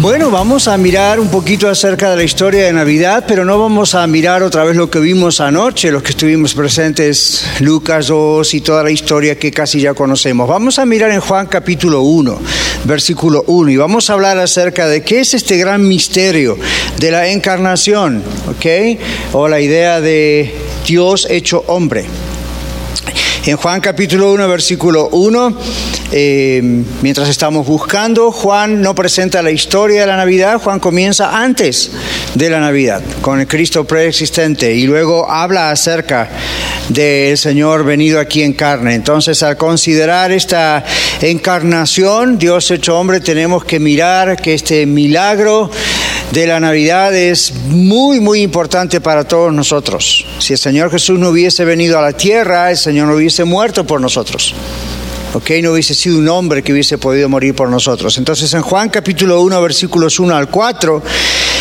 Bueno, vamos a mirar un poquito acerca de la historia de Navidad, pero no vamos a mirar otra vez lo que vimos anoche, los que estuvimos presentes, Lucas 2 y toda la historia que casi ya conocemos. Vamos a mirar en Juan capítulo 1, versículo 1, y vamos a hablar acerca de qué es este gran misterio de la encarnación, ¿ok? O la idea de Dios hecho hombre. En Juan capítulo 1, versículo 1, eh, mientras estamos buscando, Juan no presenta la historia de la Navidad, Juan comienza antes de la Navidad, con el Cristo preexistente, y luego habla acerca del Señor venido aquí en carne. Entonces, al considerar esta encarnación, Dios hecho hombre, tenemos que mirar que este milagro de la Navidad es muy, muy importante para todos nosotros. Si el Señor Jesús no hubiese venido a la tierra, el Señor no hubiese muerto por nosotros. ¿ok? No hubiese sido un hombre que hubiese podido morir por nosotros. Entonces en Juan capítulo 1, versículos 1 al 4,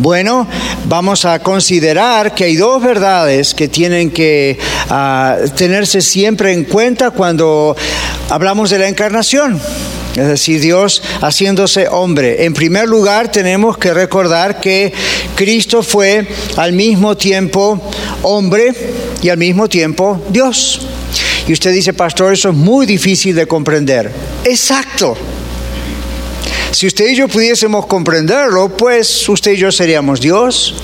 Bueno, vamos a considerar que hay dos verdades que tienen que ah, tenerse siempre en cuenta cuando hablamos de la encarnación. Es decir, Dios haciéndose hombre. En primer lugar, tenemos que recordar que Cristo fue al mismo tiempo hombre y al mismo tiempo Dios. Y usted dice, pastor, eso es muy difícil de comprender. Exacto. Si usted y yo pudiésemos comprenderlo, pues usted y yo seríamos Dios.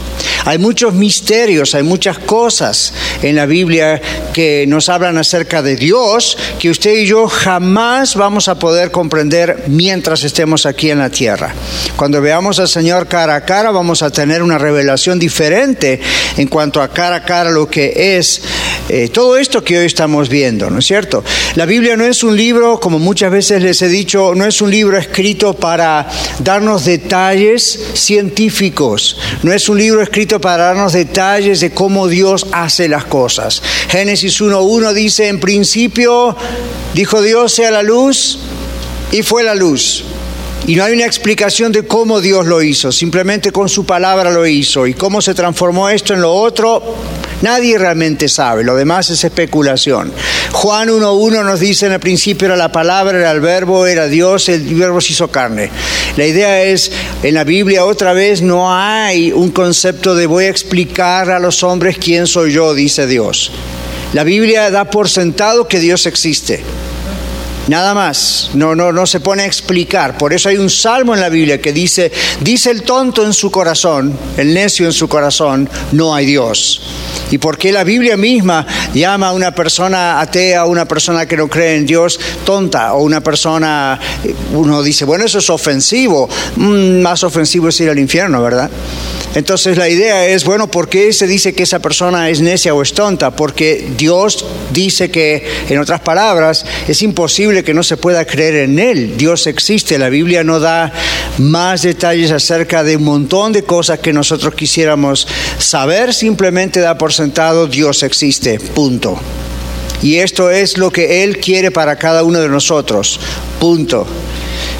Hay muchos misterios, hay muchas cosas en la Biblia que nos hablan acerca de Dios que usted y yo jamás vamos a poder comprender mientras estemos aquí en la tierra. Cuando veamos al Señor cara a cara vamos a tener una revelación diferente en cuanto a cara a cara lo que es eh, todo esto que hoy estamos viendo, ¿no es cierto? La Biblia no es un libro, como muchas veces les he dicho, no es un libro escrito para darnos detalles científicos, no es un libro escrito para darnos detalles de cómo Dios hace las cosas. Génesis 1.1 dice, en principio dijo Dios sea la luz y fue la luz. Y no hay una explicación de cómo Dios lo hizo, simplemente con su palabra lo hizo. Y cómo se transformó esto en lo otro, nadie realmente sabe, lo demás es especulación. Juan 1.1 nos dice en el principio era la palabra, era el verbo, era Dios, el verbo se hizo carne. La idea es, en la Biblia otra vez no hay un concepto de voy a explicar a los hombres quién soy yo, dice Dios. La Biblia da por sentado que Dios existe. Nada más, no, no, no se pone a explicar. Por eso hay un salmo en la Biblia que dice, dice el tonto en su corazón, el necio en su corazón, no hay Dios. Y porque la Biblia misma llama a una persona atea, a una persona que no cree en Dios, tonta, o una persona, uno dice, bueno, eso es ofensivo, mm, más ofensivo es ir al infierno, ¿verdad? Entonces la idea es, bueno, ¿por qué se dice que esa persona es necia o es tonta? Porque Dios dice que, en otras palabras, es imposible que no se pueda creer en Él. Dios existe. La Biblia no da más detalles acerca de un montón de cosas que nosotros quisiéramos saber. Simplemente da por sentado Dios existe. Punto. Y esto es lo que Él quiere para cada uno de nosotros. Punto.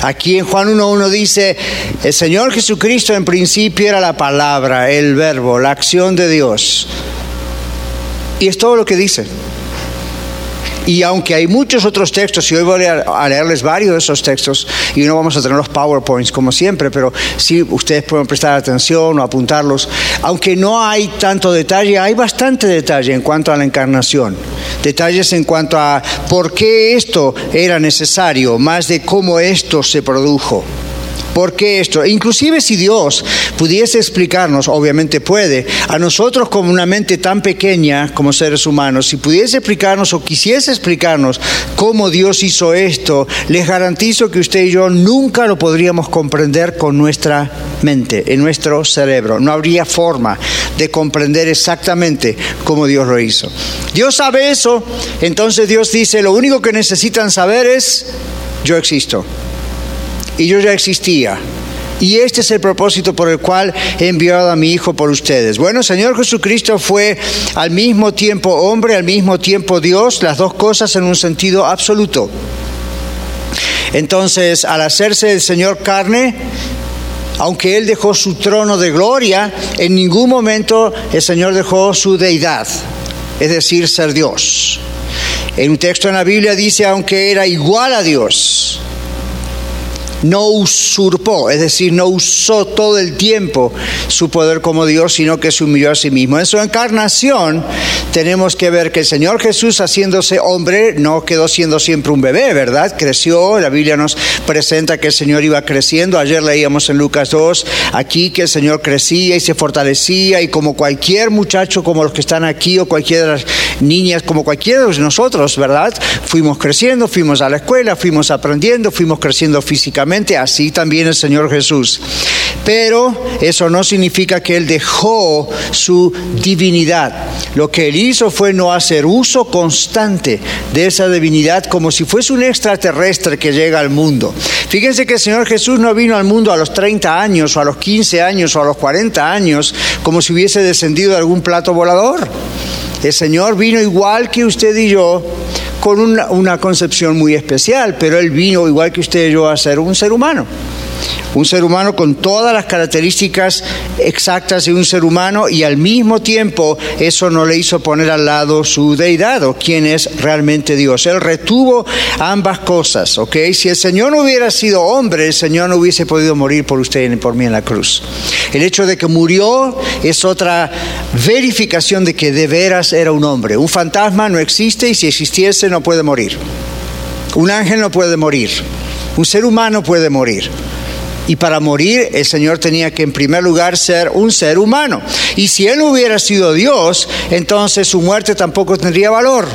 Aquí en Juan 1.1 dice, el Señor Jesucristo en principio era la palabra, el verbo, la acción de Dios. Y es todo lo que dice. Y aunque hay muchos otros textos, y hoy voy a leerles varios de esos textos, y no vamos a tener los PowerPoints como siempre, pero sí ustedes pueden prestar atención o apuntarlos, aunque no hay tanto detalle, hay bastante detalle en cuanto a la encarnación, detalles en cuanto a por qué esto era necesario, más de cómo esto se produjo. ¿Por qué esto? Inclusive si Dios pudiese explicarnos, obviamente puede, a nosotros como una mente tan pequeña como seres humanos, si pudiese explicarnos o quisiese explicarnos cómo Dios hizo esto, les garantizo que usted y yo nunca lo podríamos comprender con nuestra mente, en nuestro cerebro. No habría forma de comprender exactamente cómo Dios lo hizo. Dios sabe eso, entonces Dios dice, lo único que necesitan saber es, yo existo. Y yo ya existía. Y este es el propósito por el cual he enviado a mi Hijo por ustedes. Bueno, Señor Jesucristo fue al mismo tiempo hombre, al mismo tiempo Dios, las dos cosas en un sentido absoluto. Entonces, al hacerse el Señor carne, aunque Él dejó su trono de gloria, en ningún momento el Señor dejó su deidad, es decir, ser Dios. En un texto en la Biblia dice, aunque era igual a Dios, no usurpó, es decir, no usó todo el tiempo su poder como Dios, sino que se humilló a sí mismo. En su encarnación tenemos que ver que el Señor Jesús, haciéndose hombre, no quedó siendo siempre un bebé, ¿verdad? Creció, la Biblia nos presenta que el Señor iba creciendo. Ayer leíamos en Lucas 2 aquí que el Señor crecía y se fortalecía y como cualquier muchacho, como los que están aquí o cualquiera de las niñas, como cualquiera de nosotros, ¿verdad? Fuimos creciendo, fuimos a la escuela, fuimos aprendiendo, fuimos creciendo físicamente así también el Señor Jesús. Pero eso no significa que Él dejó su divinidad. Lo que Él hizo fue no hacer uso constante de esa divinidad como si fuese un extraterrestre que llega al mundo. Fíjense que el Señor Jesús no vino al mundo a los 30 años o a los 15 años o a los 40 años como si hubiese descendido de algún plato volador. El Señor vino igual que usted y yo con una, una, concepción muy especial, pero él vino igual que usted y yo a ser un ser humano un ser humano con todas las características exactas de un ser humano y al mismo tiempo eso no le hizo poner al lado su deidad o quién es realmente Dios. Él retuvo ambas cosas, ¿ok? Si el Señor no hubiera sido hombre, el Señor no hubiese podido morir por usted y por mí en la cruz. El hecho de que murió es otra verificación de que de veras era un hombre. Un fantasma no existe y si existiese no puede morir. Un ángel no puede morir. Un ser humano puede morir. Y para morir el Señor tenía que en primer lugar ser un ser humano. Y si Él no hubiera sido Dios, entonces su muerte tampoco tendría valor.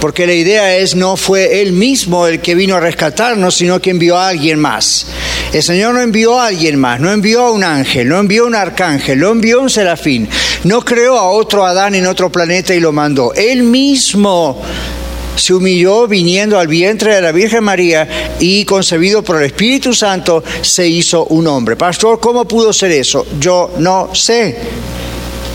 Porque la idea es, no fue Él mismo el que vino a rescatarnos, sino que envió a alguien más. El Señor no envió a alguien más, no envió a un ángel, no envió a un arcángel, no envió a un serafín, no creó a otro Adán en otro planeta y lo mandó. Él mismo se humilló viniendo al vientre de la Virgen María y concebido por el Espíritu Santo se hizo un hombre. Pastor, ¿cómo pudo ser eso? Yo no sé.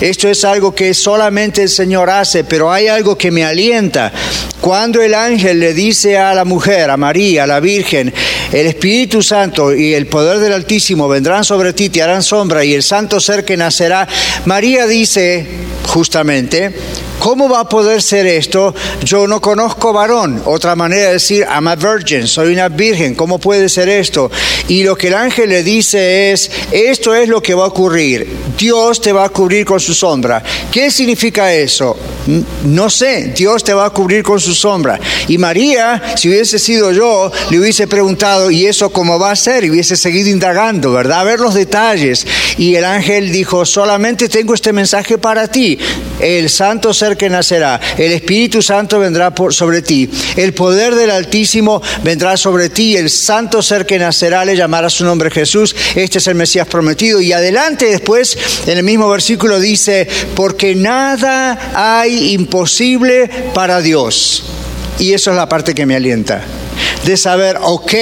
Esto es algo que solamente el Señor hace, pero hay algo que me alienta. Cuando el ángel le dice a la mujer, a María, a la Virgen, el Espíritu Santo y el poder del Altísimo vendrán sobre ti, te harán sombra y el santo ser que nacerá, María dice justamente, ¿Cómo va a poder ser esto? Yo no conozco varón. Otra manera de decir, I'm a virgin, soy una virgen. ¿Cómo puede ser esto? Y lo que el ángel le dice es, esto es lo que va a ocurrir. Dios te va a cubrir con su sombra. ¿Qué significa eso? No sé, Dios te va a cubrir con su sombra. Y María, si hubiese sido yo, le hubiese preguntado, ¿y eso cómo va a ser? Y hubiese seguido indagando, ¿verdad? A ver los detalles. Y el ángel dijo, solamente tengo este mensaje para ti. El santo ser que nacerá, el Espíritu Santo vendrá por, sobre ti, el poder del Altísimo vendrá sobre ti, el santo ser que nacerá le llamará su nombre Jesús, este es el Mesías prometido. Y adelante después, en el mismo versículo dice, porque nada hay imposible para Dios. Y eso es la parte que me alienta de saber, ok,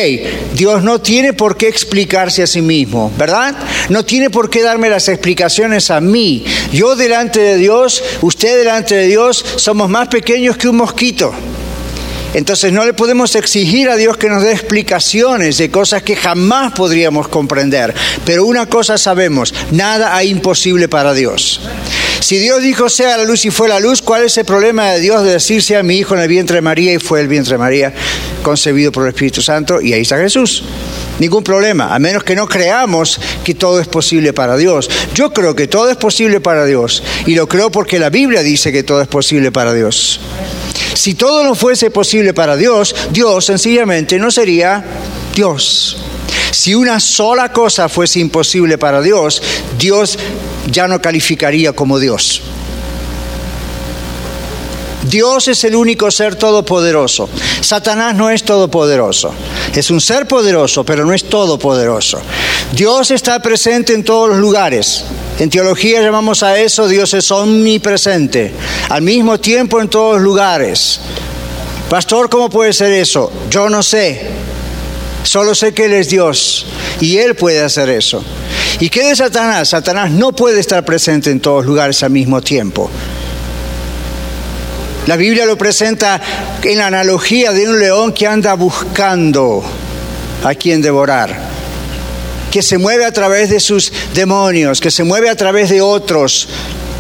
Dios no tiene por qué explicarse a sí mismo, ¿verdad? No tiene por qué darme las explicaciones a mí. Yo delante de Dios, usted delante de Dios, somos más pequeños que un mosquito. Entonces no le podemos exigir a Dios que nos dé explicaciones de cosas que jamás podríamos comprender. Pero una cosa sabemos, nada hay imposible para Dios. Si Dios dijo sea la luz y fue la luz, ¿cuál es el problema de Dios de decir sea mi hijo en el vientre de María y fue el vientre de María concebido por el Espíritu Santo y ahí está Jesús? Ningún problema, a menos que no creamos que todo es posible para Dios. Yo creo que todo es posible para Dios y lo creo porque la Biblia dice que todo es posible para Dios. Si todo no fuese posible para Dios, Dios sencillamente no sería Dios. Si una sola cosa fuese imposible para Dios, Dios ya no calificaría como Dios. Dios es el único ser todopoderoso. Satanás no es todopoderoso. Es un ser poderoso, pero no es todopoderoso. Dios está presente en todos los lugares. En teología llamamos a eso Dios es omnipresente, al mismo tiempo en todos los lugares. Pastor, ¿cómo puede ser eso? Yo no sé. Solo sé que Él es Dios y Él puede hacer eso. ¿Y qué de Satanás? Satanás no puede estar presente en todos los lugares al mismo tiempo. La Biblia lo presenta en la analogía de un león que anda buscando a quien devorar, que se mueve a través de sus demonios, que se mueve a través de otros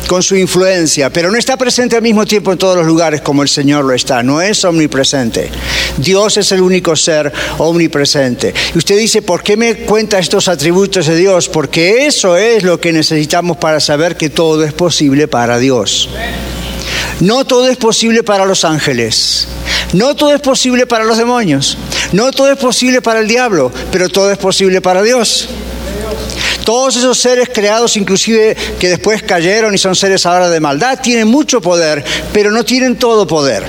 con su influencia, pero no está presente al mismo tiempo en todos los lugares como el Señor lo está, no es omnipresente. Dios es el único ser omnipresente. Y usted dice, ¿por qué me cuenta estos atributos de Dios? Porque eso es lo que necesitamos para saber que todo es posible para Dios. No todo es posible para los ángeles. No todo es posible para los demonios. No todo es posible para el diablo, pero todo es posible para Dios. Todos esos seres creados, inclusive que después cayeron y son seres ahora de maldad, tienen mucho poder, pero no tienen todo poder.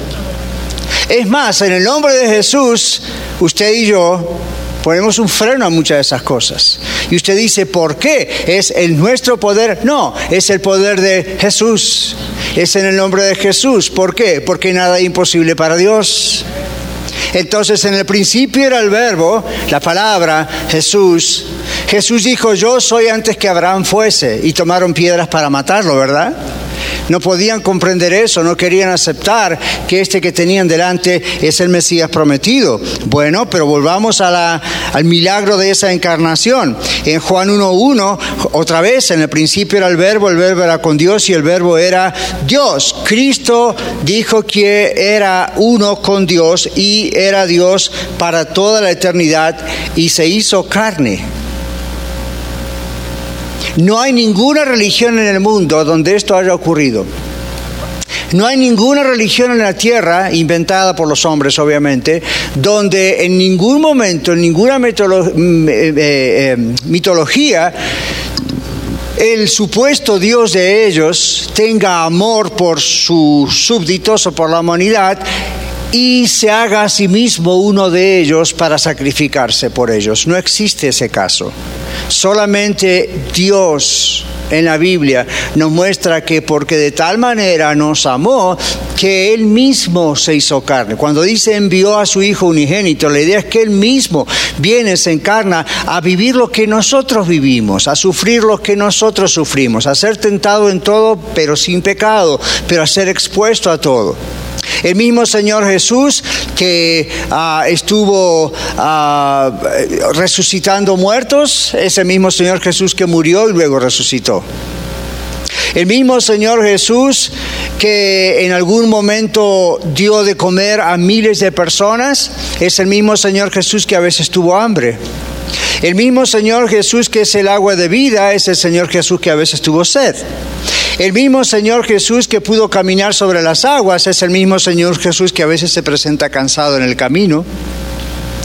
Es más, en el nombre de Jesús, usted y yo ponemos un freno a muchas de esas cosas. Y usted dice, ¿por qué? ¿Es el nuestro poder? No, es el poder de Jesús. Es en el nombre de Jesús. ¿Por qué? Porque nada es imposible para Dios. Entonces en el principio era el verbo, la palabra, Jesús. Jesús dijo, yo soy antes que Abraham fuese. Y tomaron piedras para matarlo, ¿verdad? No podían comprender eso, no querían aceptar que este que tenían delante es el Mesías prometido. Bueno, pero volvamos al milagro de esa encarnación. En Juan 1.1, otra vez, en el principio era el verbo, el verbo era con Dios y el verbo era Dios. Cristo dijo que era uno con Dios y era Dios para toda la eternidad y se hizo carne. No hay ninguna religión en el mundo donde esto haya ocurrido. No hay ninguna religión en la tierra, inventada por los hombres obviamente, donde en ningún momento, en ninguna mm, eh, eh, mitología, el supuesto Dios de ellos tenga amor por sus súbditos o por la humanidad y se haga a sí mismo uno de ellos para sacrificarse por ellos. No existe ese caso. Solamente Dios en la Biblia nos muestra que porque de tal manera nos amó que Él mismo se hizo carne. Cuando dice envió a su Hijo unigénito, la idea es que Él mismo viene, se encarna a vivir lo que nosotros vivimos, a sufrir lo que nosotros sufrimos, a ser tentado en todo, pero sin pecado, pero a ser expuesto a todo. El mismo Señor Jesús que ah, estuvo ah, resucitando muertos, es el mismo Señor Jesús que murió y luego resucitó. El mismo Señor Jesús que en algún momento dio de comer a miles de personas, es el mismo Señor Jesús que a veces tuvo hambre. El mismo Señor Jesús que es el agua de vida, es el Señor Jesús que a veces tuvo sed. El mismo Señor Jesús que pudo caminar sobre las aguas es el mismo Señor Jesús que a veces se presenta cansado en el camino,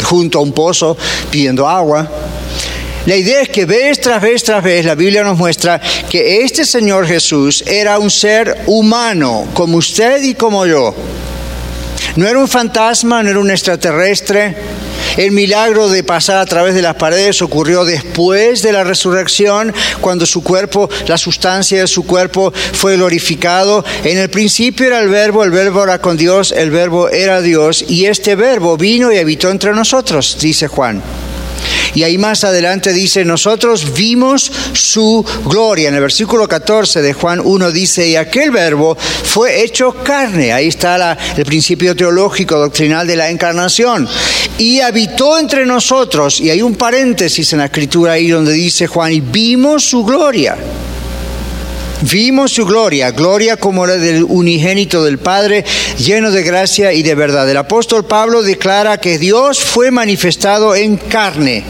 junto a un pozo, pidiendo agua. La idea es que vez tras vez tras vez la Biblia nos muestra que este Señor Jesús era un ser humano, como usted y como yo. No era un fantasma, no era un extraterrestre, el milagro de pasar a través de las paredes ocurrió después de la resurrección, cuando su cuerpo, la sustancia de su cuerpo fue glorificado. En el principio era el verbo, el verbo era con Dios, el verbo era Dios, y este verbo vino y habitó entre nosotros, dice Juan. Y ahí más adelante dice, nosotros vimos su gloria. En el versículo 14 de Juan 1 dice, y aquel verbo fue hecho carne. Ahí está el principio teológico, doctrinal de la encarnación. Y habitó entre nosotros. Y hay un paréntesis en la escritura ahí donde dice Juan, y vimos su gloria. Vimos su gloria, gloria como la del unigénito del Padre, lleno de gracia y de verdad. El apóstol Pablo declara que Dios fue manifestado en carne.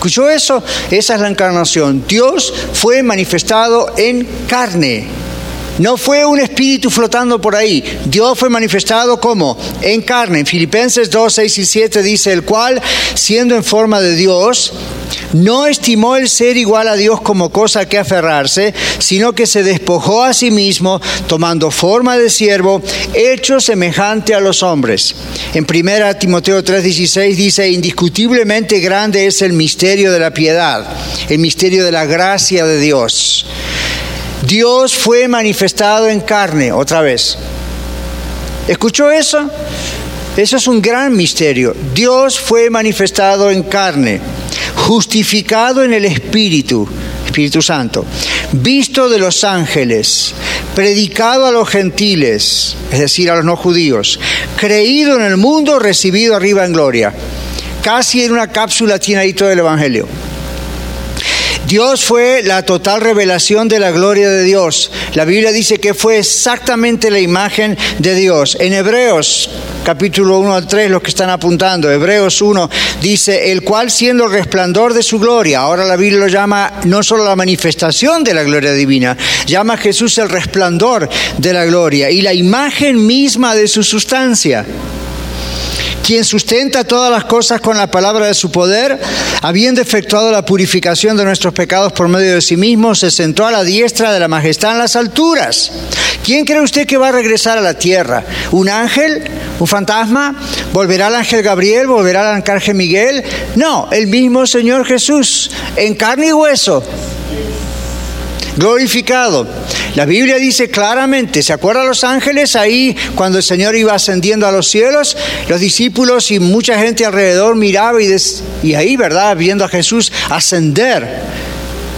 ¿Escuchó eso? Esa es la encarnación. Dios fue manifestado en carne. No fue un espíritu flotando por ahí. Dios fue manifestado como en carne. En Filipenses 2, 6 y 7 dice, el cual, siendo en forma de Dios, no estimó el ser igual a Dios como cosa que aferrarse, sino que se despojó a sí mismo, tomando forma de siervo, hecho semejante a los hombres. En 1 Timoteo 3:16 dice, indiscutiblemente grande es el misterio de la piedad, el misterio de la gracia de Dios. Dios fue manifestado en carne, otra vez. ¿Escuchó eso? Eso es un gran misterio. Dios fue manifestado en carne, justificado en el Espíritu, Espíritu Santo, visto de los ángeles, predicado a los gentiles, es decir, a los no judíos, creído en el mundo, recibido arriba en gloria. Casi en una cápsula tiene ahí todo el Evangelio. Dios fue la total revelación de la gloria de Dios. La Biblia dice que fue exactamente la imagen de Dios. En Hebreos capítulo 1 al 3, los que están apuntando, Hebreos 1 dice, el cual siendo el resplandor de su gloria, ahora la Biblia lo llama no solo la manifestación de la gloria divina, llama a Jesús el resplandor de la gloria y la imagen misma de su sustancia quien sustenta todas las cosas con la palabra de su poder, habiendo efectuado la purificación de nuestros pecados por medio de sí mismo, se sentó a la diestra de la majestad en las alturas. ¿Quién cree usted que va a regresar a la tierra? ¿Un ángel? ¿Un fantasma? ¿Volverá el ángel Gabriel? ¿Volverá el arcángel Miguel? No, el mismo Señor Jesús, en carne y hueso glorificado. La Biblia dice claramente, ¿se acuerdan los ángeles ahí cuando el Señor iba ascendiendo a los cielos? Los discípulos y mucha gente alrededor miraba y, y ahí, ¿verdad? Viendo a Jesús ascender.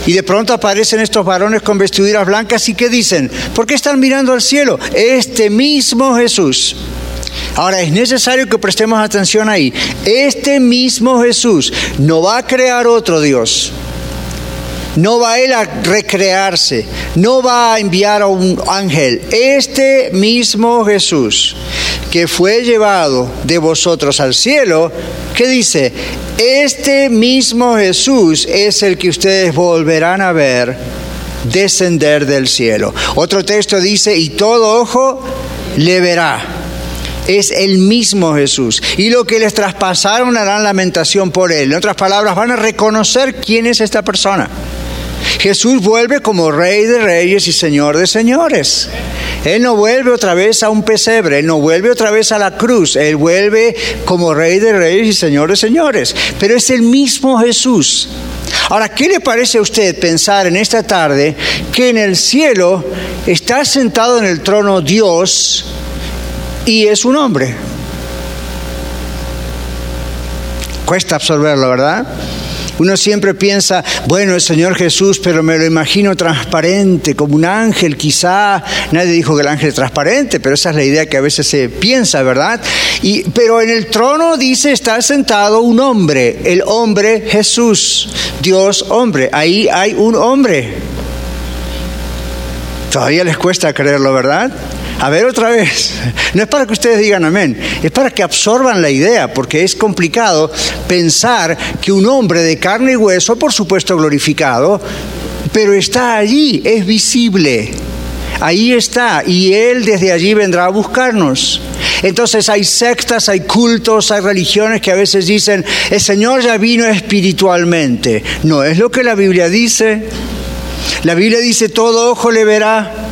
Y de pronto aparecen estos varones con vestiduras blancas y ¿qué dicen? ¿Por qué están mirando al cielo? Este mismo Jesús. Ahora es necesario que prestemos atención ahí. Este mismo Jesús no va a crear otro Dios. No va él a recrearse, no va a enviar a un ángel. Este mismo Jesús que fue llevado de vosotros al cielo, ¿qué dice? Este mismo Jesús es el que ustedes volverán a ver descender del cielo. Otro texto dice, y todo ojo le verá es el mismo Jesús. Y lo que les traspasaron harán lamentación por él. En otras palabras, van a reconocer quién es esta persona. Jesús vuelve como rey de reyes y señor de señores. Él no vuelve otra vez a un pesebre, Él no vuelve otra vez a la cruz, Él vuelve como rey de reyes y señor de señores. Pero es el mismo Jesús. Ahora, ¿qué le parece a usted pensar en esta tarde que en el cielo está sentado en el trono Dios y es un hombre? Cuesta absorberlo, ¿verdad? Uno siempre piensa, bueno, el Señor Jesús, pero me lo imagino transparente, como un ángel quizá. Nadie dijo que el ángel es transparente, pero esa es la idea que a veces se piensa, ¿verdad? Y, pero en el trono dice, está sentado un hombre, el hombre Jesús, Dios hombre. Ahí hay un hombre. Todavía les cuesta creerlo, ¿verdad? A ver otra vez. No es para que ustedes digan amén, es para que absorban la idea, porque es complicado pensar que un hombre de carne y hueso, por supuesto glorificado, pero está allí, es visible. Ahí está, y Él desde allí vendrá a buscarnos. Entonces hay sectas, hay cultos, hay religiones que a veces dicen, el Señor ya vino espiritualmente. No es lo que la Biblia dice. La Biblia dice, todo ojo le verá,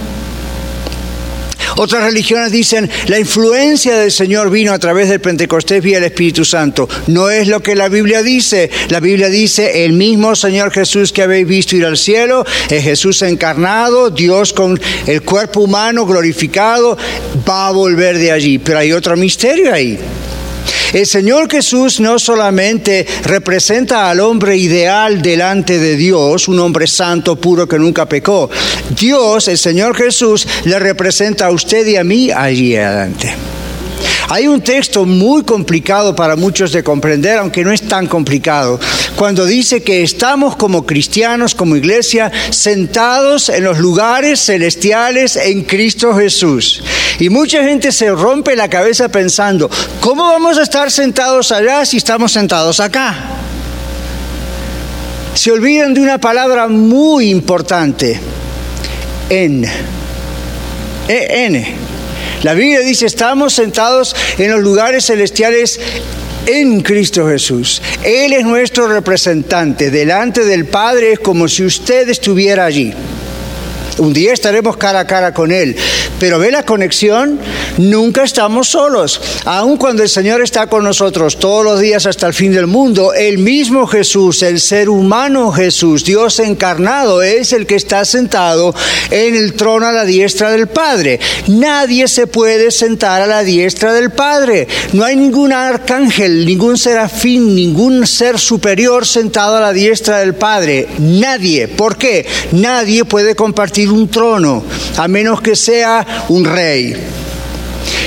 otras religiones dicen, la influencia del Señor vino a través del Pentecostés vía el Espíritu Santo. No es lo que la Biblia dice. La Biblia dice, el mismo Señor Jesús que habéis visto ir al cielo, es Jesús encarnado, Dios con el cuerpo humano glorificado, va a volver de allí. Pero hay otro misterio ahí. El Señor Jesús no solamente representa al hombre ideal delante de Dios, un hombre santo, puro que nunca pecó. Dios, el Señor Jesús, le representa a usted y a mí allí adelante. Hay un texto muy complicado para muchos de comprender, aunque no es tan complicado, cuando dice que estamos como cristianos, como iglesia, sentados en los lugares celestiales en Cristo Jesús. Y mucha gente se rompe la cabeza pensando, ¿cómo vamos a estar sentados allá si estamos sentados acá? Se olvidan de una palabra muy importante, en. E-N. La Biblia dice, estamos sentados en los lugares celestiales en Cristo Jesús. Él es nuestro representante. Delante del Padre es como si usted estuviera allí. Un día estaremos cara a cara con Él. Pero ve la conexión, nunca estamos solos. Aun cuando el Señor está con nosotros todos los días hasta el fin del mundo, el mismo Jesús, el ser humano Jesús, Dios encarnado, es el que está sentado en el trono a la diestra del Padre. Nadie se puede sentar a la diestra del Padre. No hay ningún arcángel, ningún serafín, ningún ser superior sentado a la diestra del Padre. Nadie. ¿Por qué? Nadie puede compartir un trono, a menos que sea un rey.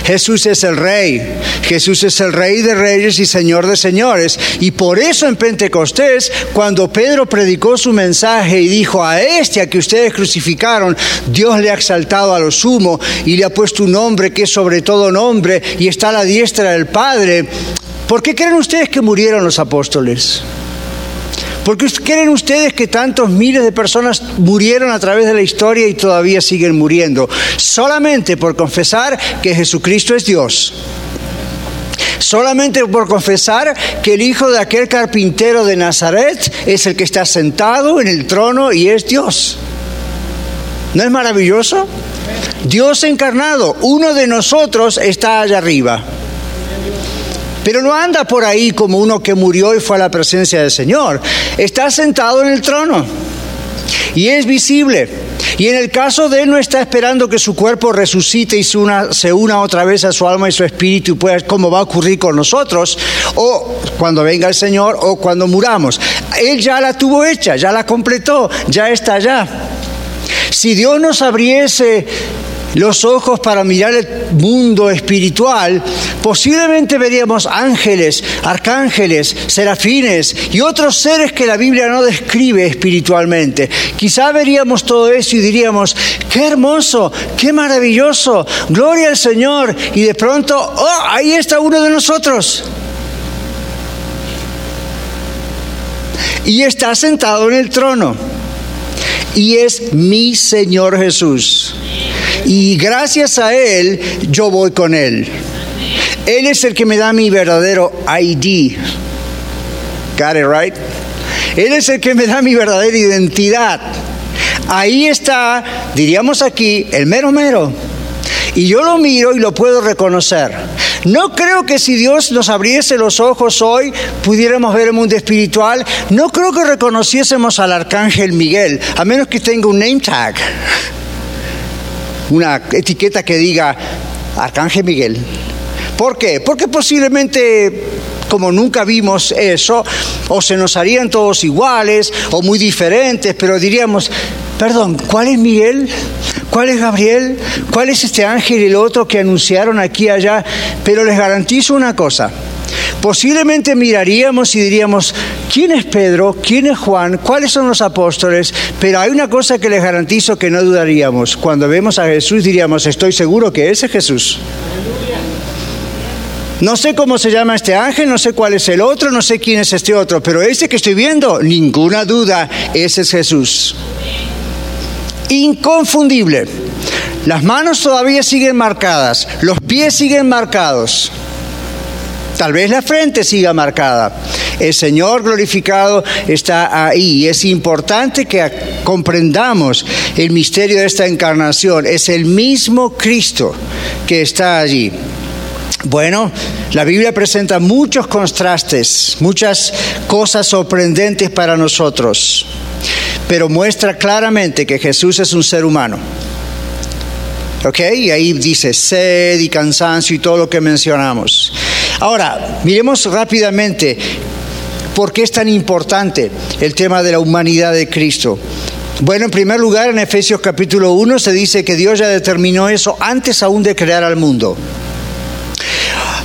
Jesús es el rey, Jesús es el rey de reyes y señor de señores. Y por eso en Pentecostés, cuando Pedro predicó su mensaje y dijo a este a que ustedes crucificaron, Dios le ha exaltado a lo sumo y le ha puesto un nombre que es sobre todo nombre y está a la diestra del Padre. ¿Por qué creen ustedes que murieron los apóstoles? ¿Por qué creen ustedes que tantos miles de personas murieron a través de la historia y todavía siguen muriendo? Solamente por confesar que Jesucristo es Dios. Solamente por confesar que el hijo de aquel carpintero de Nazaret es el que está sentado en el trono y es Dios. ¿No es maravilloso? Dios encarnado, uno de nosotros está allá arriba. Pero no anda por ahí como uno que murió y fue a la presencia del Señor. Está sentado en el trono y es visible. Y en el caso de él no está esperando que su cuerpo resucite y se una, otra vez a su alma y su espíritu, pues como va a ocurrir con nosotros, o cuando venga el Señor, o cuando muramos. Él ya la tuvo hecha, ya la completó, ya está allá. Si Dios nos abriese los ojos para mirar el mundo espiritual, posiblemente veríamos ángeles, arcángeles, serafines y otros seres que la Biblia no describe espiritualmente. Quizá veríamos todo eso y diríamos, qué hermoso, qué maravilloso, gloria al Señor. Y de pronto, oh, ahí está uno de nosotros. Y está sentado en el trono. Y es mi Señor Jesús. Y gracias a Él yo voy con Él. Él es el que me da mi verdadero ID. Got it right? Él es el que me da mi verdadera identidad. Ahí está, diríamos aquí, el mero mero. Y yo lo miro y lo puedo reconocer. No creo que si Dios nos abriese los ojos hoy pudiéramos ver el mundo espiritual. No creo que reconociésemos al arcángel Miguel, a menos que tenga un name tag una etiqueta que diga Arcángel Miguel. ¿Por qué? Porque posiblemente como nunca vimos eso, o se nos harían todos iguales o muy diferentes, pero diríamos, perdón, ¿cuál es Miguel? ¿Cuál es Gabriel? ¿Cuál es este ángel y el otro que anunciaron aquí y allá? Pero les garantizo una cosa, posiblemente miraríamos y diríamos, ¿quién es Pedro? ¿Quién es Juan? ¿Cuáles son los apóstoles? Pero hay una cosa que les garantizo que no dudaríamos. Cuando vemos a Jesús diríamos, estoy seguro que ese es Jesús. No sé cómo se llama este ángel, no sé cuál es el otro, no sé quién es este otro, pero ese que estoy viendo, ninguna duda, ese es Jesús. Inconfundible. Las manos todavía siguen marcadas, los pies siguen marcados. Tal vez la frente siga marcada. El Señor glorificado está ahí. Es importante que comprendamos el misterio de esta encarnación. Es el mismo Cristo que está allí. Bueno, la Biblia presenta muchos contrastes, muchas cosas sorprendentes para nosotros, pero muestra claramente que Jesús es un ser humano. ¿Ok? Y ahí dice sed y cansancio y todo lo que mencionamos. Ahora, miremos rápidamente por qué es tan importante el tema de la humanidad de Cristo. Bueno, en primer lugar, en Efesios capítulo 1 se dice que Dios ya determinó eso antes aún de crear al mundo.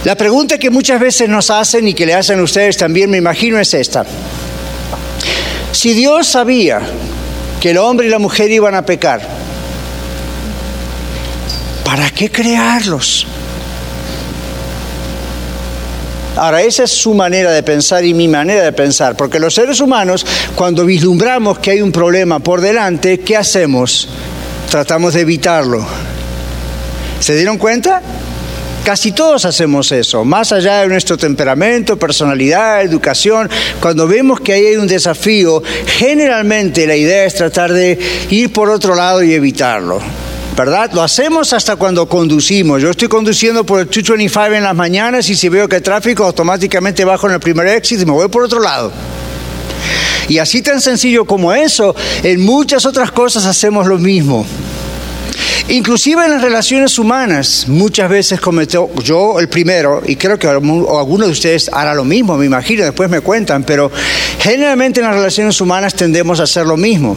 La pregunta que muchas veces nos hacen y que le hacen ustedes también, me imagino, es esta. Si Dios sabía que el hombre y la mujer iban a pecar, ¿para qué crearlos? Ahora, esa es su manera de pensar y mi manera de pensar, porque los seres humanos, cuando vislumbramos que hay un problema por delante, ¿qué hacemos? Tratamos de evitarlo. ¿Se dieron cuenta? Casi todos hacemos eso, más allá de nuestro temperamento, personalidad, educación. Cuando vemos que ahí hay un desafío, generalmente la idea es tratar de ir por otro lado y evitarlo. ¿Verdad? Lo hacemos hasta cuando conducimos. Yo estoy conduciendo por el 225 en las mañanas y si veo que hay tráfico, automáticamente bajo en el primer éxito y me voy por otro lado. Y así tan sencillo como eso, en muchas otras cosas hacemos lo mismo. Inclusive en las relaciones humanas, muchas veces cometo yo el primero, y creo que algunos de ustedes hará lo mismo, me imagino, después me cuentan, pero generalmente en las relaciones humanas tendemos a hacer lo mismo.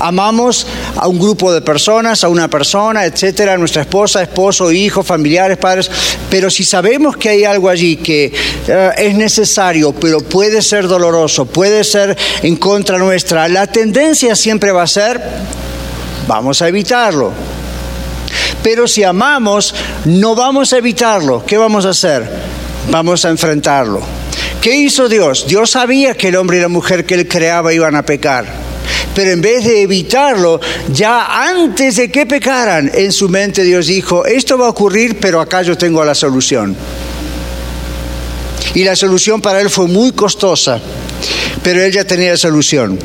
Amamos a un grupo de personas, a una persona, etcétera, a nuestra esposa, esposo, hijo, familiares, padres, pero si sabemos que hay algo allí que eh, es necesario, pero puede ser doloroso, puede ser en contra nuestra, la tendencia siempre va a ser, vamos a evitarlo. Pero si amamos, no vamos a evitarlo. ¿Qué vamos a hacer? Vamos a enfrentarlo. ¿Qué hizo Dios? Dios sabía que el hombre y la mujer que él creaba iban a pecar pero en vez de evitarlo, ya antes de que pecaran, en su mente Dios dijo, esto va a ocurrir, pero acá yo tengo la solución. Y la solución para él fue muy costosa, pero él ya tenía la solución.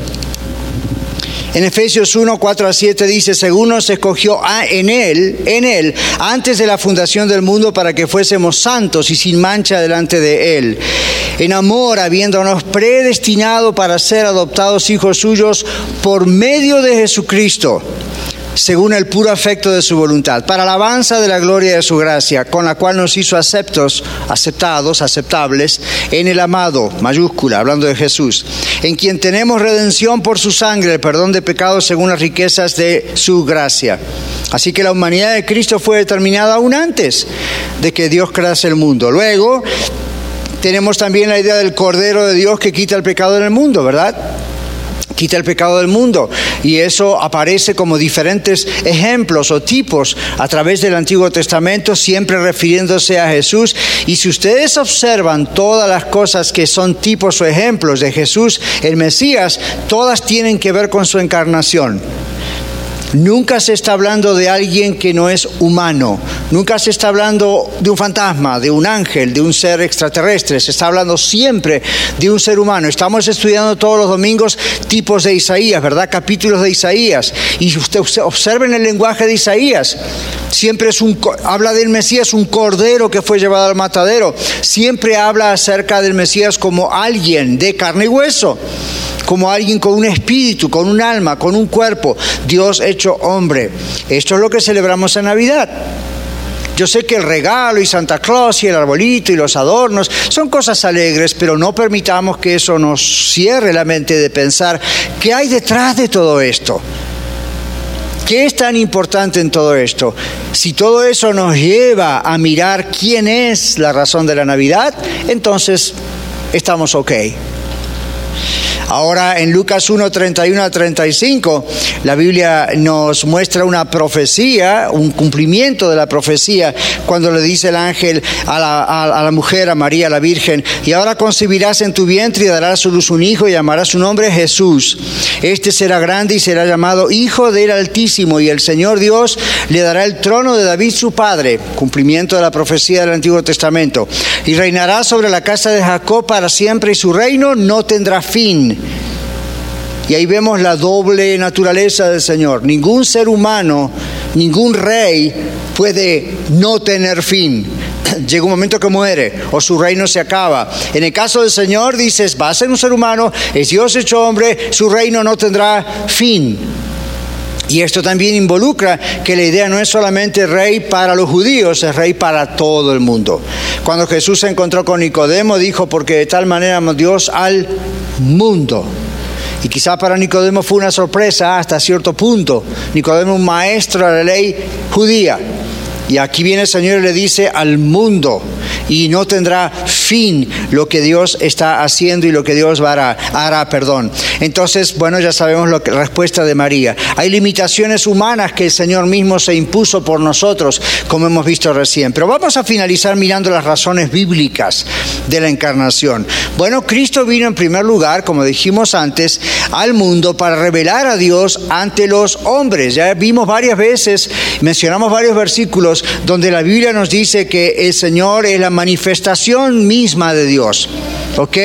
En Efesios 1, 4 a 7 dice, según nos escogió en Él, en Él, antes de la fundación del mundo para que fuésemos santos y sin mancha delante de Él. En amor, habiéndonos predestinado para ser adoptados hijos suyos por medio de Jesucristo según el puro afecto de su voluntad, para alabanza de la gloria de su gracia, con la cual nos hizo aceptos, aceptados, aceptables, en el amado, mayúscula, hablando de Jesús, en quien tenemos redención por su sangre, el perdón de pecados según las riquezas de su gracia. Así que la humanidad de Cristo fue determinada aún antes de que Dios crease el mundo. Luego, tenemos también la idea del Cordero de Dios que quita el pecado en el mundo, ¿verdad? Quita el pecado del mundo. Y eso aparece como diferentes ejemplos o tipos a través del Antiguo Testamento, siempre refiriéndose a Jesús. Y si ustedes observan todas las cosas que son tipos o ejemplos de Jesús, el Mesías, todas tienen que ver con su encarnación. Nunca se está hablando de alguien que no es humano, nunca se está hablando de un fantasma, de un ángel, de un ser extraterrestre, se está hablando siempre de un ser humano. Estamos estudiando todos los domingos tipos de Isaías, ¿verdad? Capítulos de Isaías. Y usted observen el lenguaje de Isaías. Siempre es un, habla del Mesías, un cordero que fue llevado al matadero. Siempre habla acerca del Mesías como alguien de carne y hueso como alguien con un espíritu, con un alma, con un cuerpo, Dios hecho hombre. Esto es lo que celebramos en Navidad. Yo sé que el regalo y Santa Claus y el arbolito y los adornos son cosas alegres, pero no permitamos que eso nos cierre la mente de pensar qué hay detrás de todo esto. ¿Qué es tan importante en todo esto? Si todo eso nos lleva a mirar quién es la razón de la Navidad, entonces estamos ok. Ahora en Lucas 1, 31 a 35, la Biblia nos muestra una profecía, un cumplimiento de la profecía, cuando le dice el ángel a la, mujer, a María, la Virgen, y ahora concebirás en tu vientre y darás a su luz un hijo y llamarás su nombre Jesús. Este será grande y será llamado Hijo del Altísimo, y el Señor Dios le dará el trono de David su padre, cumplimiento de la profecía del Antiguo Testamento, y reinará sobre la casa de Jacob para siempre y su reino no tendrá fin. Y ahí vemos la doble naturaleza del Señor. Ningún ser humano, ningún rey puede no tener fin. Llega un momento que muere o su reino se acaba. En el caso del Señor dices, va a ser un ser humano, es Dios hecho hombre, su reino no tendrá fin. Y esto también involucra que la idea no es solamente rey para los judíos, es rey para todo el mundo. Cuando Jesús se encontró con Nicodemo, dijo, porque de tal manera amó Dios al mundo. Y quizá para Nicodemo fue una sorpresa hasta cierto punto. Nicodemo, un maestro de la ley judía. Y aquí viene el Señor y le dice al mundo. Y no tendrá fin lo que Dios está haciendo y lo que Dios hará, perdón. Entonces, bueno, ya sabemos la respuesta de María. Hay limitaciones humanas que el Señor mismo se impuso por nosotros, como hemos visto recién. Pero vamos a finalizar mirando las razones bíblicas de la encarnación. Bueno, Cristo vino en primer lugar, como dijimos antes, al mundo para revelar a Dios ante los hombres. Ya vimos varias veces, mencionamos varios versículos donde la Biblia nos dice que el Señor es la manifestación misma de Dios. ¿Ok?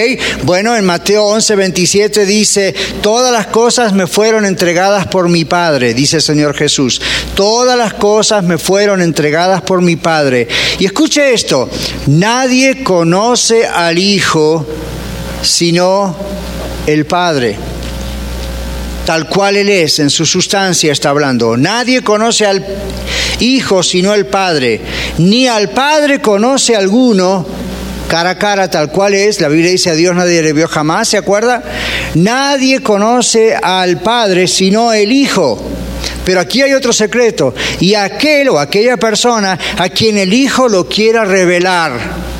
Bueno, en Mateo 11, 27 dice, todas las cosas me fueron entregadas por mi Padre, dice el Señor Jesús. Todas las cosas me fueron entregadas por mi Padre. Y escuche esto, nadie conoce al Hijo sino el Padre tal cual Él es, en su sustancia está hablando. Nadie conoce al Hijo sino el Padre, ni al Padre conoce alguno cara a cara tal cual es. La Biblia dice a Dios nadie le vio jamás, ¿se acuerda? Nadie conoce al Padre sino el Hijo. Pero aquí hay otro secreto. Y aquel o aquella persona a quien el Hijo lo quiera revelar.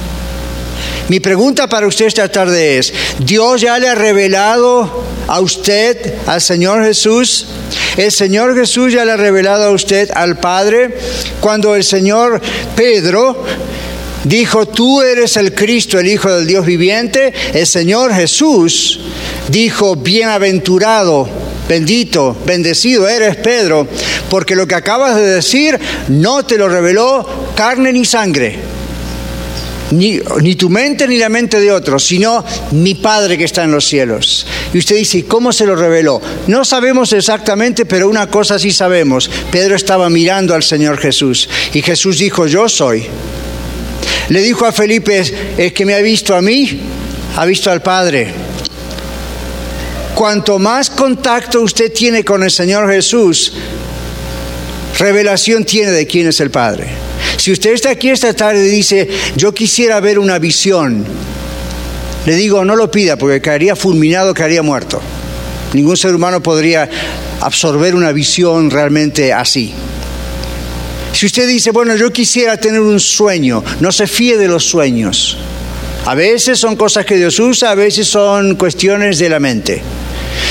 Mi pregunta para usted esta tarde es, ¿Dios ya le ha revelado a usted, al Señor Jesús? El Señor Jesús ya le ha revelado a usted al Padre. Cuando el Señor Pedro dijo, tú eres el Cristo, el Hijo del Dios viviente, el Señor Jesús dijo, bienaventurado, bendito, bendecido eres Pedro, porque lo que acabas de decir no te lo reveló carne ni sangre ni, tu mente ni la mente de otros, sino mi Padre que está en los cielos. Y usted dice, ¿cómo se lo reveló? No sabemos exactamente, pero una cosa sí sabemos. Pedro estaba mirando al Señor Jesús y Jesús dijo, yo soy. Le dijo a Felipe, el que me ha visto a mí, ha visto al Padre. Cuanto más contacto usted tiene con el Señor Jesús, revelación tiene de quién es el Padre. Si usted está aquí esta tarde y dice, yo quisiera ver una visión, le digo, no lo pida porque caería fulminado, caería muerto. Ningún ser humano podría absorber una visión realmente así. Si usted dice, bueno, yo quisiera tener un sueño, no se fíe de los sueños. A veces son cosas que Dios usa, a veces son cuestiones de la mente.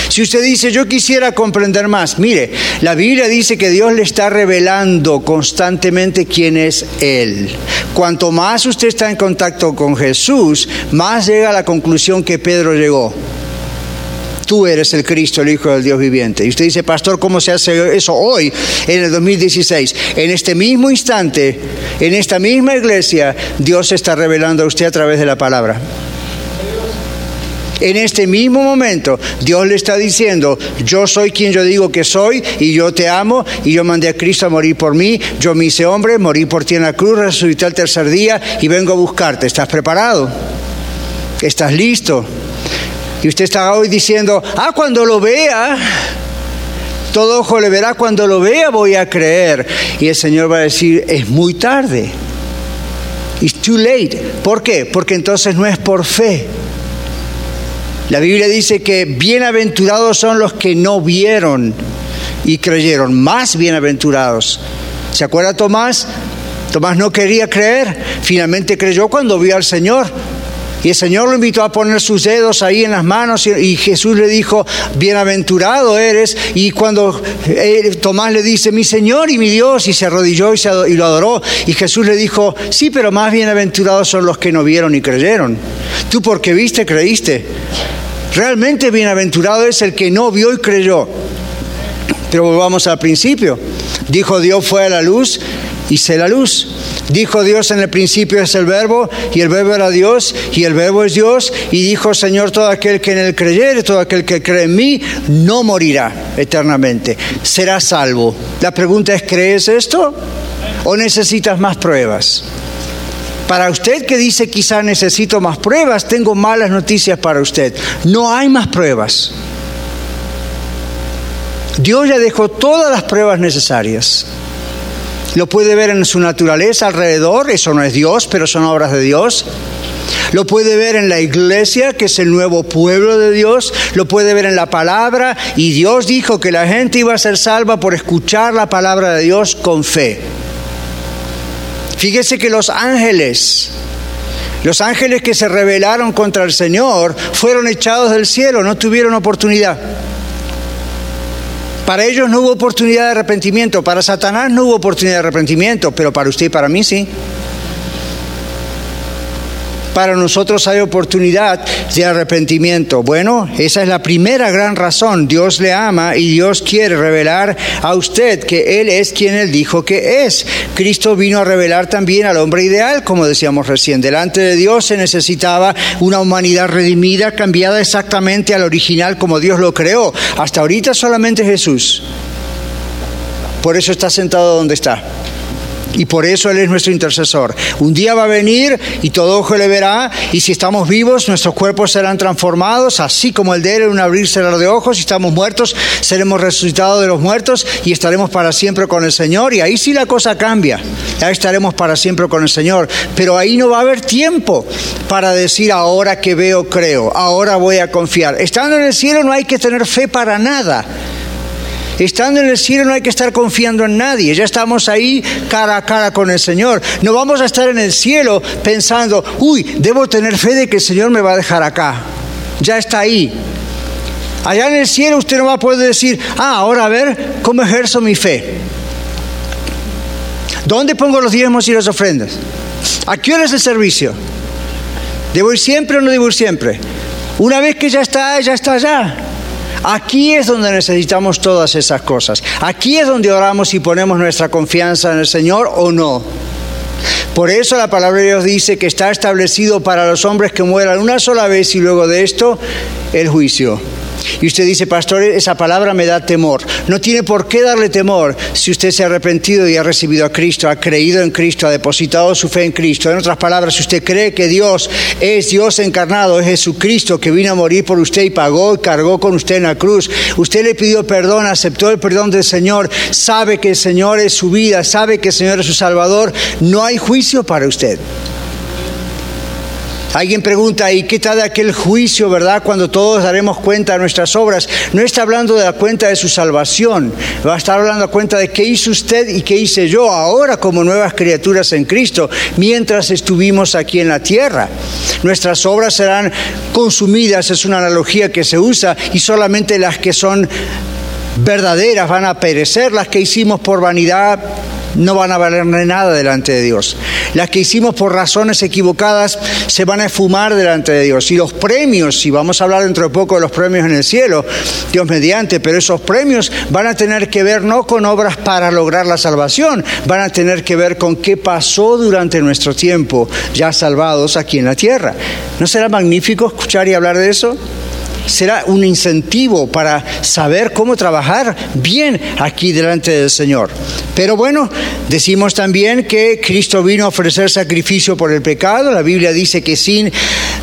Si usted dice, yo quisiera comprender más, mire, la Biblia dice que Dios le está revelando constantemente quién es Él. Cuanto más usted está en contacto con Jesús, más llega a la conclusión que Pedro llegó. Tú eres el Cristo, el Hijo del Dios viviente. Y usted dice, pastor, ¿cómo se hace eso hoy, en el 2016? En este mismo instante, en esta misma iglesia, Dios se está revelando a usted a través de la palabra. En este mismo momento, Dios le está diciendo, yo soy quien yo digo que soy y yo te amo y yo mandé a Cristo a morir por mí, yo me hice hombre, morí por ti en la cruz, resucité al tercer día y vengo a buscarte. ¿Estás preparado? ¿Estás listo? Y usted está hoy diciendo, ah, cuando lo vea, todo ojo le verá, cuando lo vea voy a creer. Y el Señor va a decir, es muy tarde. It's too late. ¿Por qué? Porque entonces no es por fe la Biblia dice que bienaventurados son los que no vieron y creyeron, más bienaventurados. ¿Se acuerda Tomás? Tomás no quería creer, finalmente creyó cuando vio al Señor. Y el Señor lo invitó a poner sus dedos ahí en las manos y, Jesús le dijo, bienaventurado eres. Y cuando eh, Tomás le dice, mi Señor y mi Dios, y se arrodilló y, y lo adoró, y Jesús le dijo, sí, pero más bienaventurados son los que no vieron y creyeron. Tú porque viste, creíste. Realmente bienaventurado es el que no vio y creyó. Pero volvamos al principio. Dijo Dios fue a la luz y sé la luz. Dijo Dios en el principio es el verbo y el verbo era Dios y el verbo es Dios. Y dijo Señor, todo aquel que en él creyere, todo aquel que cree en mí, no morirá eternamente, será salvo. La pregunta es, ¿crees esto o necesitas más pruebas? Para usted que dice quizá necesito más pruebas, tengo malas noticias para usted. No hay más pruebas. Dios ya dejó todas las pruebas necesarias. Lo puede ver en su naturaleza alrededor, eso no es Dios, pero son obras de Dios. Lo puede ver en la iglesia, que es el nuevo pueblo de Dios. Lo puede ver en la palabra. Y Dios dijo que la gente iba a ser salva por escuchar la palabra de Dios con fe. Fíjese que los ángeles Los ángeles que se rebelaron contra el Señor fueron echados del cielo, no tuvieron oportunidad. Para ellos no hubo oportunidad de arrepentimiento, para Satanás no hubo oportunidad de arrepentimiento, pero para usted y para mí sí para nosotros hay oportunidad de arrepentimiento. Bueno, esa es la primera gran razón. Dios le ama y Dios quiere revelar a usted que Él es quien Él dijo que es. Cristo vino a revelar también al hombre ideal, como decíamos recién. Delante de Dios se necesitaba una humanidad redimida, cambiada exactamente al original como Dios lo creó. Hasta ahorita solamente Jesús. Por eso está sentado donde está. Y por eso Él es nuestro intercesor. Un día va a venir y todo ojo le verá. Y si estamos vivos, nuestros cuerpos serán transformados, así como el de Él en un abrir cerrar de ojos. Si estamos muertos, seremos resucitados de los muertos y estaremos para siempre con el Señor. Y ahí sí la cosa cambia. Ahí estaremos para siempre con el Señor. Pero ahí no va a haber tiempo para decir ahora que veo, creo. Ahora voy a confiar. Estando en el cielo no hay que tener fe para nada. Estando en el cielo no hay que estar confiando en nadie, ya estamos ahí cara a cara con el Señor. No vamos a estar en el cielo pensando, uy, debo tener fe de que el Señor me va a dejar acá. Ya está ahí. Allá en el cielo usted no va a poder decir, ah, ahora a ver cómo ejerzo mi fe. ¿Dónde pongo los diezmos y las ofrendas? ¿A qué hora es el servicio? ¿Debo ir siempre o no debo ir siempre? Una vez que ya está, ya está allá. Aquí es donde necesitamos todas esas cosas. Aquí es donde oramos y ponemos nuestra confianza en el Señor o no. Por eso la palabra de Dios dice que está establecido para los hombres que mueran una sola vez y luego de esto el juicio. Y usted dice, pastor, esa palabra me da temor. No tiene por qué darle temor si usted se ha arrepentido y ha recibido a Cristo, ha creído en Cristo, ha depositado su fe en Cristo. En otras palabras, si usted cree que Dios es Dios encarnado, es Jesucristo que vino a morir por usted y pagó y cargó con usted en la cruz, usted le pidió perdón, aceptó el perdón del Señor, sabe que el Señor es su vida, sabe que el Señor es su Salvador, no hay juicio para usted. Alguien pregunta, ¿y qué tal aquel juicio, verdad? Cuando todos daremos cuenta de nuestras obras. No está hablando de la cuenta de su salvación, va a estar hablando de cuenta de qué hizo usted y qué hice yo ahora como nuevas criaturas en Cristo, mientras estuvimos aquí en la tierra. Nuestras obras serán consumidas, es una analogía que se usa, y solamente las que son verdaderas van a perecer, las que hicimos por vanidad no van a valer nada delante de Dios. Las que hicimos por razones equivocadas se van a esfumar delante de Dios. Y los premios, si vamos a hablar dentro de poco de los premios en el cielo, Dios mediante, pero esos premios van a tener que ver no con obras para lograr la salvación, van a tener que ver con qué pasó durante nuestro tiempo ya salvados aquí en la tierra. ¿No será magnífico escuchar y hablar de eso? Será un incentivo para saber cómo trabajar bien aquí delante del Señor. Pero bueno, decimos también que Cristo vino a ofrecer sacrificio por el pecado. La Biblia dice que sin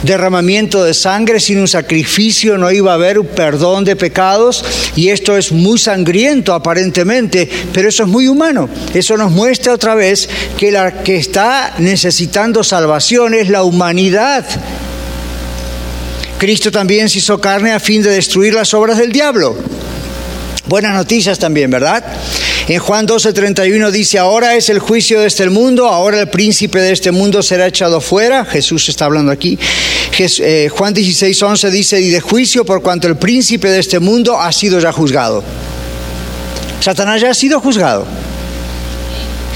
derramamiento de sangre, sin un sacrificio, no iba a haber perdón de pecados. Y esto es muy sangriento aparentemente, pero eso es muy humano. Eso nos muestra otra vez que la que está necesitando salvación es la humanidad Cristo también se hizo carne a fin de destruir las obras del diablo. Buenas noticias también, ¿verdad? En Juan 12:31 dice, ahora es el juicio de este mundo, ahora el príncipe de este mundo será echado fuera. Jesús está hablando aquí. Eh, Juan 16:11 dice, y de juicio por cuanto el príncipe de este mundo ha sido ya juzgado. Satanás ya ha sido juzgado.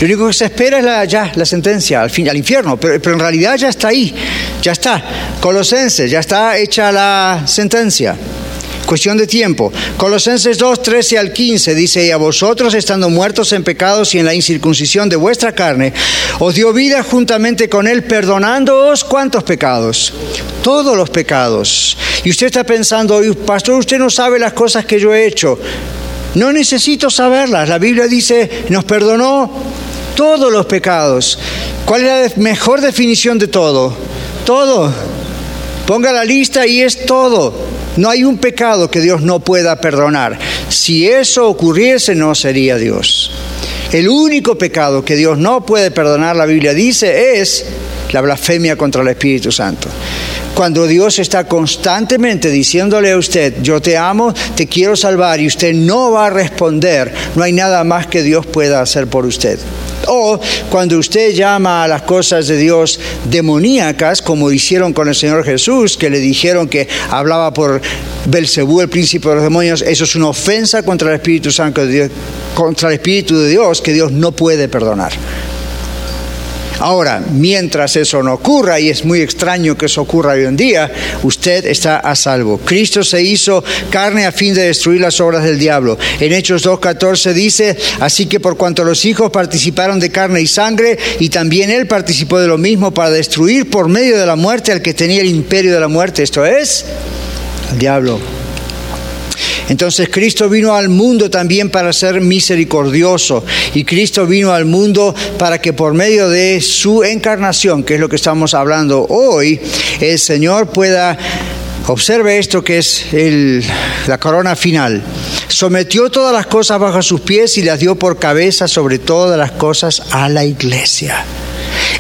Lo único que se espera es la, ya la sentencia al, fin, al infierno, pero, pero en realidad ya está ahí, ya está. Colosenses, ya está hecha la sentencia cuestión de tiempo. Colosenses 2, 13 al 15 dice, y a vosotros estando muertos en pecados y en la incircuncisión de vuestra carne, os dio vida juntamente con él, perdonándoos cuántos pecados. Todos los pecados. Y usted está pensando, pastor, usted no sabe las cosas que yo he hecho. No necesito saberlas. La Biblia dice, nos perdonó todos los pecados. ¿Cuál es la mejor definición de todo? Todo. Ponga la lista y es todo. No hay un pecado que Dios no pueda perdonar. Si eso ocurriese, no sería Dios. El único pecado que Dios no puede perdonar, la Biblia dice, es la blasfemia contra el Espíritu Santo. Cuando Dios está constantemente diciéndole a usted, yo te amo, te quiero salvar, y usted no va a responder, no hay nada más que Dios pueda hacer por usted O cuando usted llama a las cosas de Dios demoníacas, como hicieron con el Señor Jesús, que le dijeron que hablaba por Belcebú, el príncipe de los demonios, eso es una ofensa contra el Espíritu Santo de Dios, contra el Espíritu de Dios que Dios no puede perdonar. Ahora, mientras eso no ocurra, y es muy extraño que eso ocurra hoy en día, usted está a salvo. Cristo se hizo carne a fin de destruir las obras del diablo. En Hechos 2.14 dice, así que por cuanto los hijos participaron de carne y sangre, y también él participó de lo mismo para destruir por medio de la muerte al que tenía el imperio de la muerte, esto es, el diablo entonces Cristo vino al mundo también para ser misericordioso y Cristo vino al mundo para que por medio de su encarnación, que es lo que estamos hablando hoy, el Señor pueda Observe esto que es la corona final. Sometió todas las cosas bajo sus pies y las dio por cabeza sobre todas las cosas a la iglesia.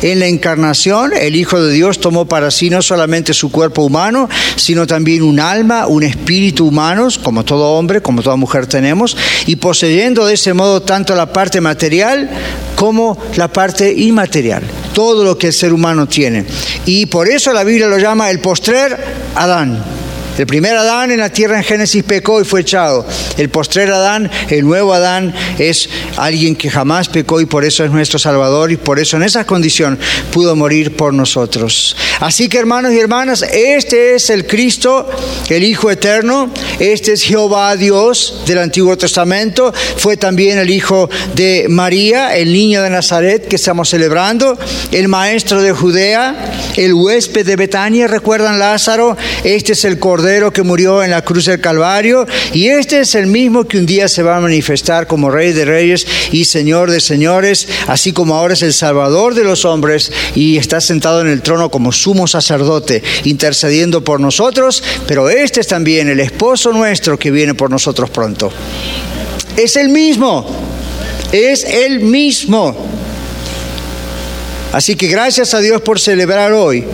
En la encarnación, el Hijo de Dios tomó para sí no solamente su cuerpo humano, sino también un alma, un espíritu humano, como todo hombre, como toda mujer tenemos, y poseyendo de ese modo tanto la parte material como la parte inmaterial, todo lo que el ser humano tiene. Y por eso la Biblia lo llama el postrer Adán. El primer Adán en la tierra en Génesis pecó y fue echado. El postrer Adán, el nuevo Adán, es alguien que jamás pecó y por eso es nuestro Salvador y por eso en esa condición pudo morir por nosotros. Así que hermanos y hermanas, este es el Cristo, el Hijo eterno, este es Jehová Dios del Antiguo Testamento, fue también el Hijo de María, el niño de Nazaret que estamos celebrando, el Maestro de Judea, el huésped de Betania, recuerdan Lázaro, este es el Que murió en la cruz del Calvario y este es el mismo que un día se va a manifestar como Rey de Reyes y Señor de Señores, así como ahora es el Salvador de los hombres y está sentado en el trono como sumo sacerdote, intercediendo por nosotros, pero este es también el esposo nuestro que viene por nosotros pronto. Es el mismo, es el mismo. Así que gracias a Dios por celebrar hoy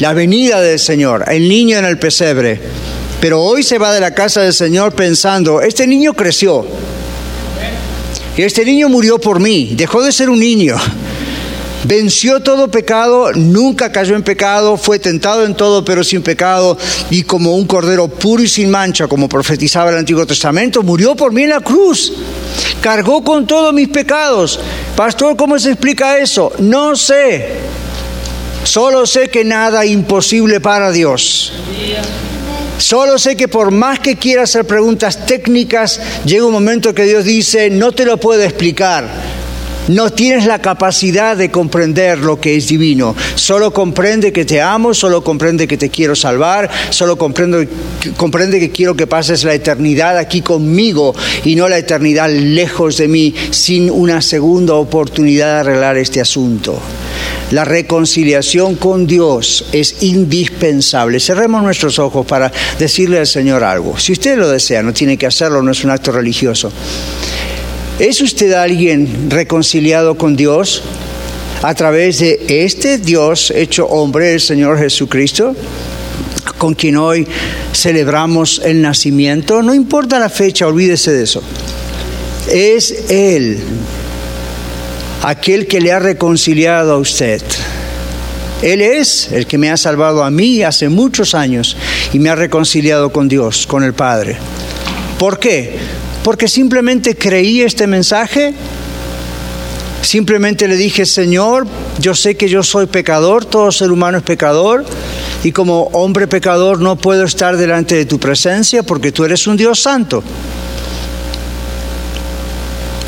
la venida del Señor, el niño en el pesebre. Pero hoy se va de la casa del Señor pensando, este niño creció. Este niño murió por mí, dejó de ser un niño. Venció todo pecado, nunca cayó en pecado, fue tentado en todo pero sin pecado y como un cordero puro y sin mancha, como profetizaba el Antiguo Testamento, murió por mí en la cruz. Cargó con todos mis pecados. Pastor, ¿cómo se explica eso? No sé. Solo sé que nada imposible para Dios. Solo sé que por más que quiera hacer preguntas técnicas, llega un momento que Dios dice, no te lo puedo explicar. No tienes la capacidad de comprender lo que es divino. Solo comprende que te amo, solo comprende que te quiero salvar, solo comprende, comprende que quiero que pases la eternidad aquí conmigo y no la eternidad lejos de mí, sin una segunda oportunidad de arreglar este asunto. La reconciliación con Dios es indispensable. Cerremos nuestros ojos para decirle al Señor algo. Si usted lo desea, no tiene que hacerlo, no es un acto religioso. ¿Es usted alguien reconciliado con Dios a través de este Dios hecho hombre, el Señor Jesucristo? con quien hoy celebramos el nacimiento, no importa la fecha, olvídese de eso. Es Él aquel que le ha reconciliado a usted. Él es el que me ha salvado a mí hace muchos años y me ha reconciliado con Dios, con el Padre. ¿Por qué? Porque simplemente creí este mensaje, simplemente le dije, Señor, yo sé que yo soy pecador, todo ser humano es pecador, y como hombre pecador no puedo estar delante de tu presencia porque tú eres un Dios santo.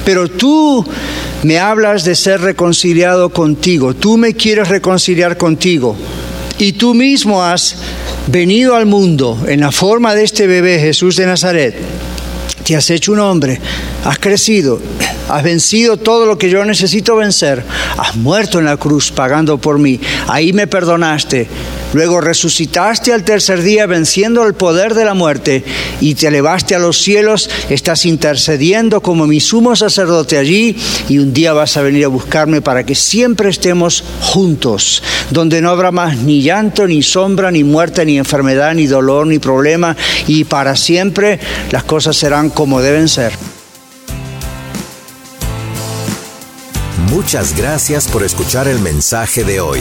Pero tú me hablas de ser reconciliado contigo, tú me quieres reconciliar contigo y tú mismo has venido al mundo en la forma de este bebé Jesús de Nazaret, te has hecho un hombre, has crecido, has vencido todo lo que yo necesito vencer, has muerto en la cruz pagando por mí, ahí me perdonaste, Luego resucitaste al tercer día venciendo el poder de la muerte y te elevaste a los cielos, estás intercediendo como mi sumo sacerdote allí y un día vas a venir a buscarme para que siempre estemos juntos, donde no habrá más ni llanto, ni sombra, ni muerte, ni enfermedad, ni dolor, ni problema y para siempre las cosas serán como deben ser. Muchas gracias por escuchar el mensaje de hoy.